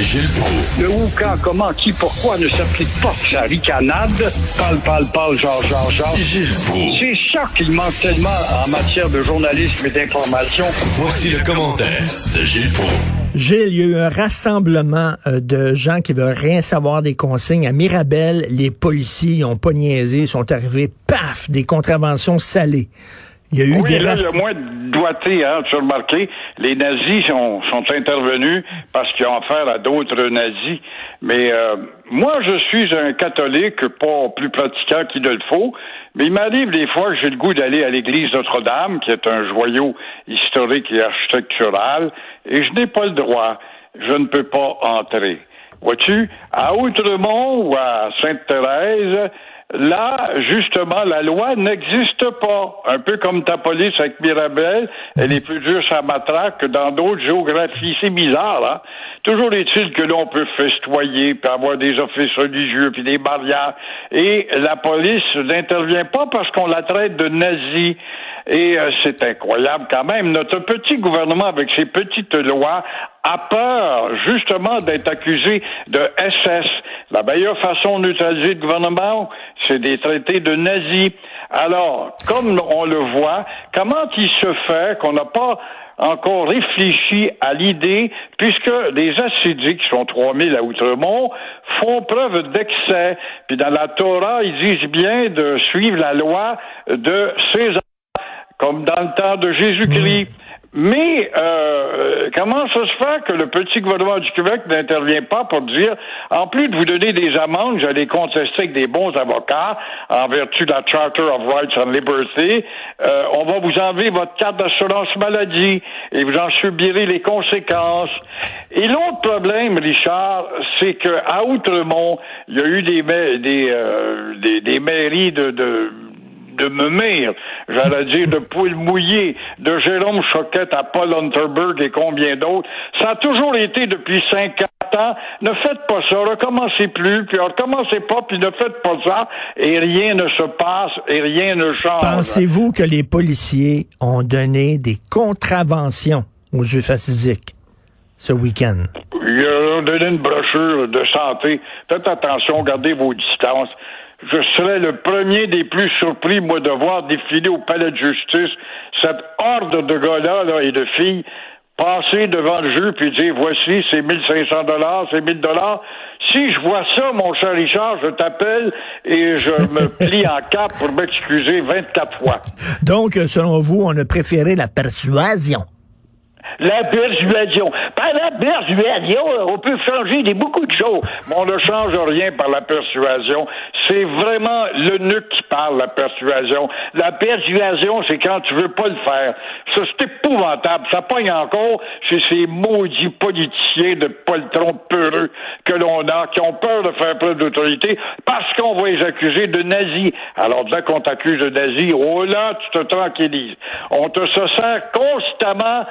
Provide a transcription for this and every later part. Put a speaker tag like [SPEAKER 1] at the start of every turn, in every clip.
[SPEAKER 1] Gilles Proulx.
[SPEAKER 2] Le où, quand, comment, qui, pourquoi ne s'applique pas sa ricanade? Parle, parle, parle, genre, genre, genre.
[SPEAKER 1] Gilles Proulx.
[SPEAKER 2] C'est ça qu'il manque tellement en matière de journalisme et d'information.
[SPEAKER 1] Voici le commentaire de Gilles Proulx.
[SPEAKER 3] Gilles, il y a eu un rassemblement euh, de gens qui veulent rien savoir des consignes. À Mirabel, les policiers n'ont pas niaisé, ils sont arrivés, paf, des contraventions salées. Il y a eu
[SPEAKER 4] Oui,
[SPEAKER 3] des
[SPEAKER 4] là, il y
[SPEAKER 3] rass-
[SPEAKER 4] a moins doigté, hein, tu as remarqué. Les nazis sont, sont intervenus parce qu'ils ont affaire à d'autres nazis. Mais euh, moi, je suis un catholique, pas plus pratiquant qu'il ne le faut, mais il m'arrive des fois que j'ai le goût d'aller à l'église Notre-Dame, qui est un joyau historique et architectural, et je n'ai pas le droit. Je ne peux pas entrer. Vois-tu, à Outremont ou à Sainte-Thérèse, Là, justement, la loi n'existe pas. Un peu comme ta police avec Mirabel, elle est plus dure la matraque que dans d'autres géographies. C'est bizarre, hein? Toujours est-il que l'on peut festoyer, puis avoir des offices religieux, puis des barrières. Et la police n'intervient pas parce qu'on la traite de nazie. Et euh, c'est incroyable quand même. Notre petit gouvernement, avec ses petites lois, a peur justement d'être accusé de SS. La meilleure façon de neutraliser le gouvernement, c'est des traités de nazis. Alors, comme on le voit, comment il se fait qu'on n'a pas encore réfléchi à l'idée, puisque les assidis, qui sont 3000 à Outremont, font preuve d'excès. Puis dans la Torah, ils disent bien de suivre la loi de César comme dans le temps de Jésus-Christ. Mais euh, comment ça se fait que le petit gouvernement du Québec n'intervient pas pour dire, en plus de vous donner des amendes, j'allais contester avec des bons avocats en vertu de la Charter of Rights and Liberty, euh, on va vous enlever votre carte d'assurance maladie et vous en subirez les conséquences. Et l'autre problème, Richard, c'est que à Outremont, il y a eu des des, euh, des, des mairies de, de de Memire, j'allais dire de Poule Mouillé, de Jérôme Choquette à Paul Unterberg et combien d'autres. Ça a toujours été depuis 50 ans. Ne faites pas ça, recommencez plus, puis recommencez pas, puis ne faites pas ça, et rien ne se passe, et rien ne change.
[SPEAKER 3] Pensez-vous que les policiers ont donné des contraventions aux Juifs assidiques ce week-end?
[SPEAKER 4] Il a donné une brochure de santé. Faites attention, gardez vos distances. Je serais le premier des plus surpris, moi, de voir défiler au palais de justice cette horde de gars-là là, et de filles passer devant le jeu puis dire voici c'est 1500 dollars, c'est 1000 dollars. Si je vois ça, mon cher Richard, je t'appelle et je me plie en cap pour m'excuser 24 fois.
[SPEAKER 3] Donc, selon vous, on a préféré la persuasion.
[SPEAKER 4] La persuasion. Par la persuasion, on peut changer des, beaucoup de choses, mais on ne change rien par la persuasion. C'est vraiment le nuque qui parle, la persuasion. La persuasion, c'est quand tu veux pas le faire. Ça, c'est épouvantable. Ça pogne encore chez ces maudits politiciens de poltrons peureux que l'on a, qui ont peur de faire preuve d'autorité parce qu'on va les accuser de nazis. Alors, dès qu'on t'accuse de nazis, oh là, tu te tranquillises. On te se constamment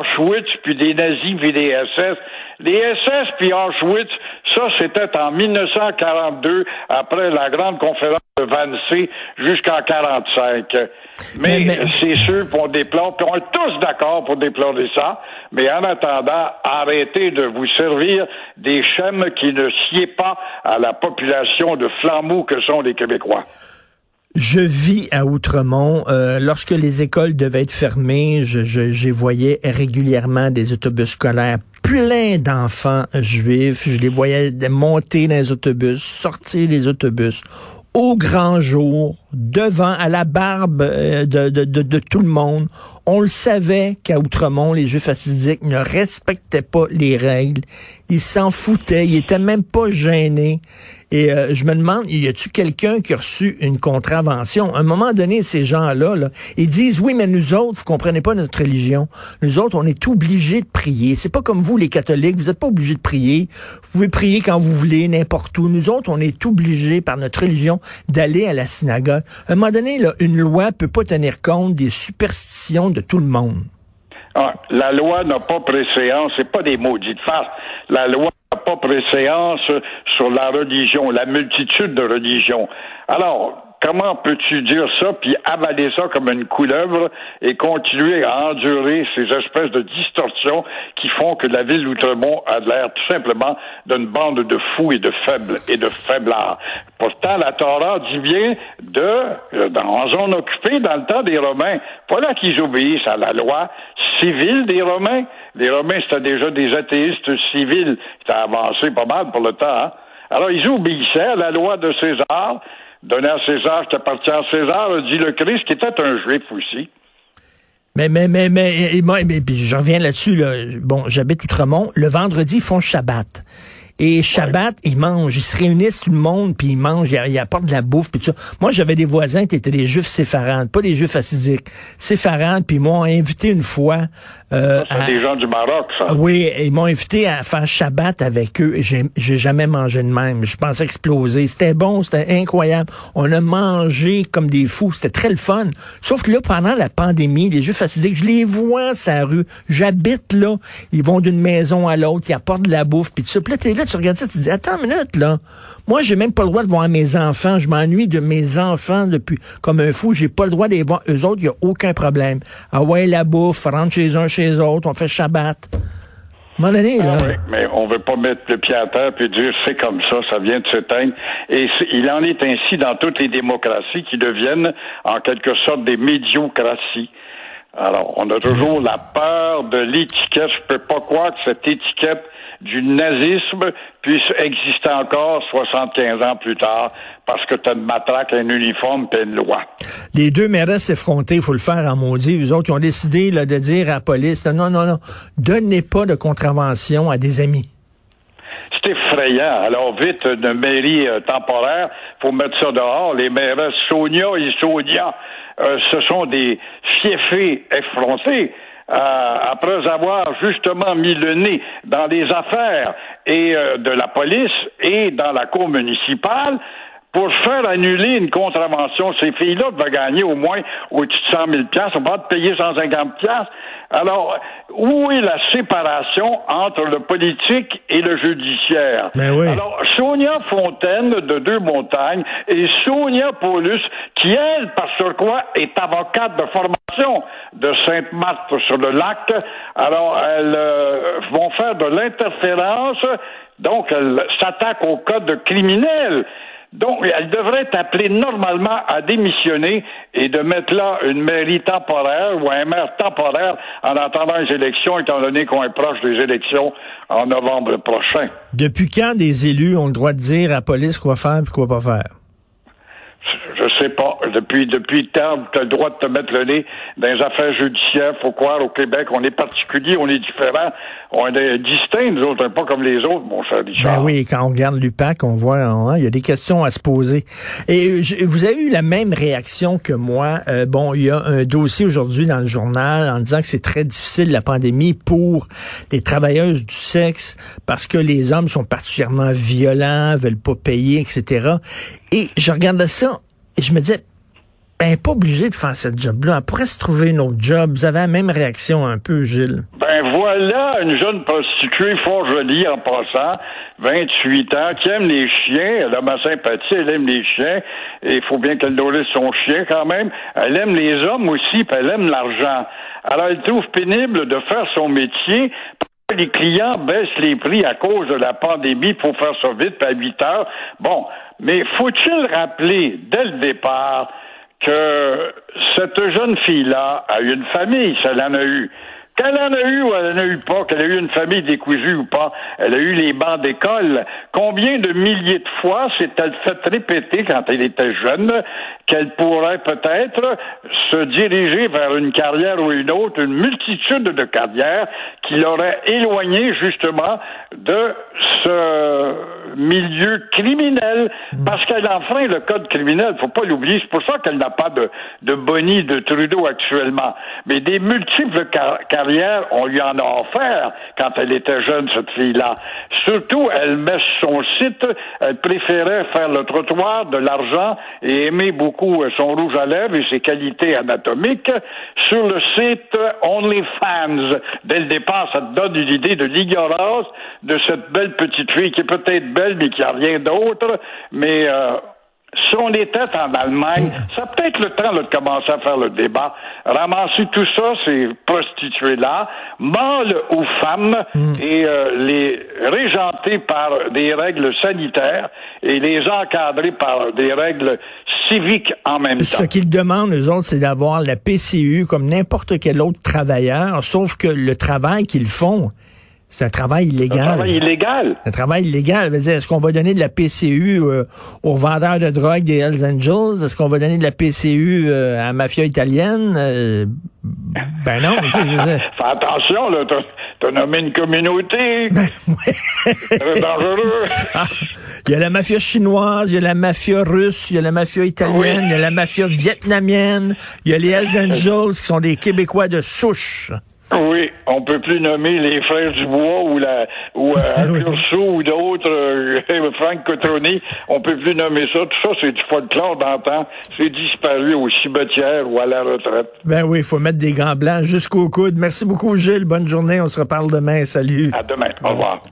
[SPEAKER 4] d'Auschwitz, puis des nazis, puis des SS. Les SS, puis Auschwitz, ça, c'était en 1942, après la grande conférence de Wannsee, jusqu'en 45. Mais,
[SPEAKER 3] Mais- mais-
[SPEAKER 4] c'est sûr qu'on déplore, puis on est tous d'accord pour déplorer ça, mais en attendant, arrêtez de vous servir des schèmes qui ne sied pas à la population de flambeaux que sont les Québécois.
[SPEAKER 3] Je vis à Outremont. Euh, lorsque les écoles devaient être fermées, je, voyais régulièrement des autobus scolaires pleins d'enfants juifs. Je les voyais monter dans les autobus, sortir les autobus au grand jour, devant, à la barbe euh, de, de, de, de tout le monde. On le savait qu'à Outremont, les Juifs assidiques ne respectaient pas les règles. Ils s'en foutaient. Ils étaient même pas gênés. Et euh, je me demande, y a-tu quelqu'un qui a reçu une contravention? À un moment donné, ces gens-là, là, ils disent, oui, mais nous autres, vous comprenez pas notre religion. Nous autres, on est obligés de prier. C'est pas comme vous, les catholiques, vous êtes pas obligés de prier. Vous pouvez prier quand vous voulez, n'importe où. Nous autres, on est obligés, par notre religion, d'aller à la synagogue. À un moment donné, là, une loi peut pas tenir compte des superstitions de tout le monde.
[SPEAKER 4] Ah, la loi n'a pas préséance, c'est pas des maudites farces. La loi n'a pas préséance sur la religion, la multitude de religions. Alors, Comment peux-tu dire ça, puis avaler ça comme une couleuvre et continuer à endurer ces espèces de distorsions qui font que la ville d'Outremont a l'air tout simplement d'une bande de fous et de faibles et de faiblards. Pourtant, la Torah dit bien de, euh, en zone occupée dans le temps des Romains, voilà qu'ils obéissent à la loi civile des Romains. Les Romains, c'était déjà des athéistes civils ont avancé pas mal pour le temps. Hein. Alors, ils obéissaient à la loi de César, donner à César qui appartient à César, dit le Christ, qui était un juif aussi.
[SPEAKER 3] Mais, mais, mais, mais, mais, mais, je reviens là-dessus, là. Bon, j'habite Outremont. Le vendredi, ils font Shabbat. Et Shabbat, ils mangent, ils se réunissent tout le monde, puis ils mangent, ils, apportent de la bouffe, puis tout ça. Moi, j'avais des voisins qui étaient des juifs séfarades, pas des juifs assidiques, séfarades, puis ils m'ont invité une fois.
[SPEAKER 4] Euh, c'est des gens du Maroc, ça.
[SPEAKER 3] Oui, ils m'ont invité à faire Shabbat avec eux. J'ai, jamais mangé de même. Je pensais exploser. C'était bon, c'était incroyable. On a mangé comme des fous. C'était très le fun. Sauf que là, pendant la pandémie, les juifs assidiques, je les vois sa rue. J'habite là. Ils vont d'une maison à l'autre, ils apportent de la bouffe, puis tout ça. Puis là, là, tu regardes ça, tu te dis, attends une minute, là. Moi, j'ai même pas le droit de voir mes enfants. Je m'ennuie de mes enfants depuis comme un fou. J'ai pas le droit de les voir. Eux autres, il n'y a aucun problème. Ah ouais, la bouffe, rentre chez un, chez les autres, on fait Shabbat. Donné, là.
[SPEAKER 4] Ah oui, mais on veut pas mettre le pied à terre puis dire c'est comme ça, ça vient de s'éteindre. Et il en est ainsi dans toutes les démocraties qui deviennent en quelque sorte des médiocraties. Alors, on a toujours la peur de l'étiquette. Je peux pas croire que cette étiquette du nazisme puisse exister encore 75 ans plus tard parce que tu as une matraque, un uniforme et une loi.
[SPEAKER 3] Les deux mairesses s'effronter, il faut le faire en maudit. Eux autres, qui ont décidé là, de dire à la police, non, non, non, donnez pas de contravention à des amis.
[SPEAKER 4] C'est effrayant. Alors, vite, une mairie euh, temporaire, faut mettre ça dehors. Les mairesses Sonia et Sonia, euh, ce sont des fiefés effrontés. Euh, après avoir justement mis le nez dans les affaires et euh, de la police et dans la cour municipale, pour faire annuler une contravention, ces filles-là devaient gagner au moins au-dessus de 100 000 on va te payer 150 Alors, où est la séparation entre le politique et le judiciaire?
[SPEAKER 3] Ben oui.
[SPEAKER 4] Alors, Sonia Fontaine de Deux Montagnes et Sonia Paulus, qui, elle, par quoi est avocate de formation de Sainte-Marthe sur le lac, alors elles euh, vont faire de l'interférence, donc elles s'attaquent au code criminel. Donc, elle devrait être appelée normalement à démissionner et de mettre là une mairie temporaire ou un maire temporaire en attendant les élections, étant donné qu'on est proche des élections en novembre prochain.
[SPEAKER 3] Depuis quand des élus ont le droit de dire à la police quoi faire et quoi pas faire?
[SPEAKER 4] Je sais pas. Depuis depuis temps, tu as le droit de te mettre le nez dans les affaires judiciaires. Faut croire au Québec, on est particulier, on est différent, on est distinct, nous autres, pas comme les autres, mon cher Richard.
[SPEAKER 3] Ben oui, quand on regarde l'UPAC, on voit, hein, il y a des questions à se poser. Et vous avez eu la même réaction que moi. Euh, bon, il y a un dossier aujourd'hui dans le journal en disant que c'est très difficile la pandémie pour les travailleuses du sexe parce que les hommes sont particulièrement violents, veulent pas payer, etc. Et je regardais ça et je me disais, ben, pas obligé de faire cette job-là. Elle pourrait se trouver une autre job. Vous avez la même réaction un peu, Gilles.
[SPEAKER 4] Ben voilà, une jeune prostituée fort jolie en passant, 28 ans, qui aime les chiens. Elle a ma sympathie, elle aime les chiens. Et il faut bien qu'elle nourrisse son chien quand même. Elle aime les hommes aussi, puis elle aime l'argent. Alors elle trouve pénible de faire son métier les clients baissent les prix à cause de la pandémie pour faire ça vite, à 8 heures. Bon, mais faut-il rappeler dès le départ que cette jeune fille-là a une famille, ça l'en a eu. Qu'elle en a eu ou elle n'en a eu pas, qu'elle a eu une famille décousue ou pas, elle a eu les bancs d'école. Combien de milliers de fois s'est-elle fait répéter quand elle était jeune qu'elle pourrait peut-être se diriger vers une carrière ou une autre, une multitude de carrières qui l'auraient éloignée justement de ce milieu criminel parce qu'elle enfreint le code criminel. Faut pas l'oublier. C'est pour ça qu'elle n'a pas de, de boni de Trudeau actuellement. Mais des multiples carrières on lui en a offert quand elle était jeune, cette fille-là. Surtout, elle met son site, elle préférait faire le trottoir, de l'argent et aimer beaucoup son rouge à lèvres et ses qualités anatomiques sur le site OnlyFans. Dès le départ, ça te donne une idée de l'ignorance de cette belle petite fille qui est peut-être mais qui a rien d'autre, mais euh, si on était en Allemagne, ça peut-être le temps là, de commencer à faire le débat. Ramasser tout ça, ces prostituées-là, mâles ou femmes, et euh, les régenter par des règles sanitaires et les encadrer par des règles civiques en même temps.
[SPEAKER 3] Ce qu'ils demandent, eux autres, c'est d'avoir la PCU comme n'importe quel autre travailleur, sauf que le travail qu'ils font, c'est un travail illégal.
[SPEAKER 4] Un travail illégal.
[SPEAKER 3] Un travail illégal. Est-ce qu'on va donner de la PCU euh, aux vendeurs de drogue des Hells Angels? Est-ce qu'on va donner de la PCU euh, à la mafia italienne? Euh, ben non.
[SPEAKER 4] Fais attention, là. T'as nommé une communauté.
[SPEAKER 3] Ben, ouais.
[SPEAKER 4] Très dangereux.
[SPEAKER 3] Ah, il y a la mafia chinoise, il y a la mafia russe, il y a la mafia italienne,
[SPEAKER 4] Oui.
[SPEAKER 3] il y a la mafia vietnamienne, il y a les Hells Angels qui sont des Québécois de souche.
[SPEAKER 4] Oui, on peut plus nommer les frères Dubois ou la ou euh. Curso ou d'autres euh, Frank Cotroni. On peut plus nommer ça. Tout ça, c'est du folklore d'antan. C'est disparu au cimetière ou à la retraite.
[SPEAKER 3] Ben oui, il faut mettre des gants blancs jusqu'au coude. Merci beaucoup, Gilles. Bonne journée. On se reparle demain. Salut.
[SPEAKER 4] À demain. Au revoir.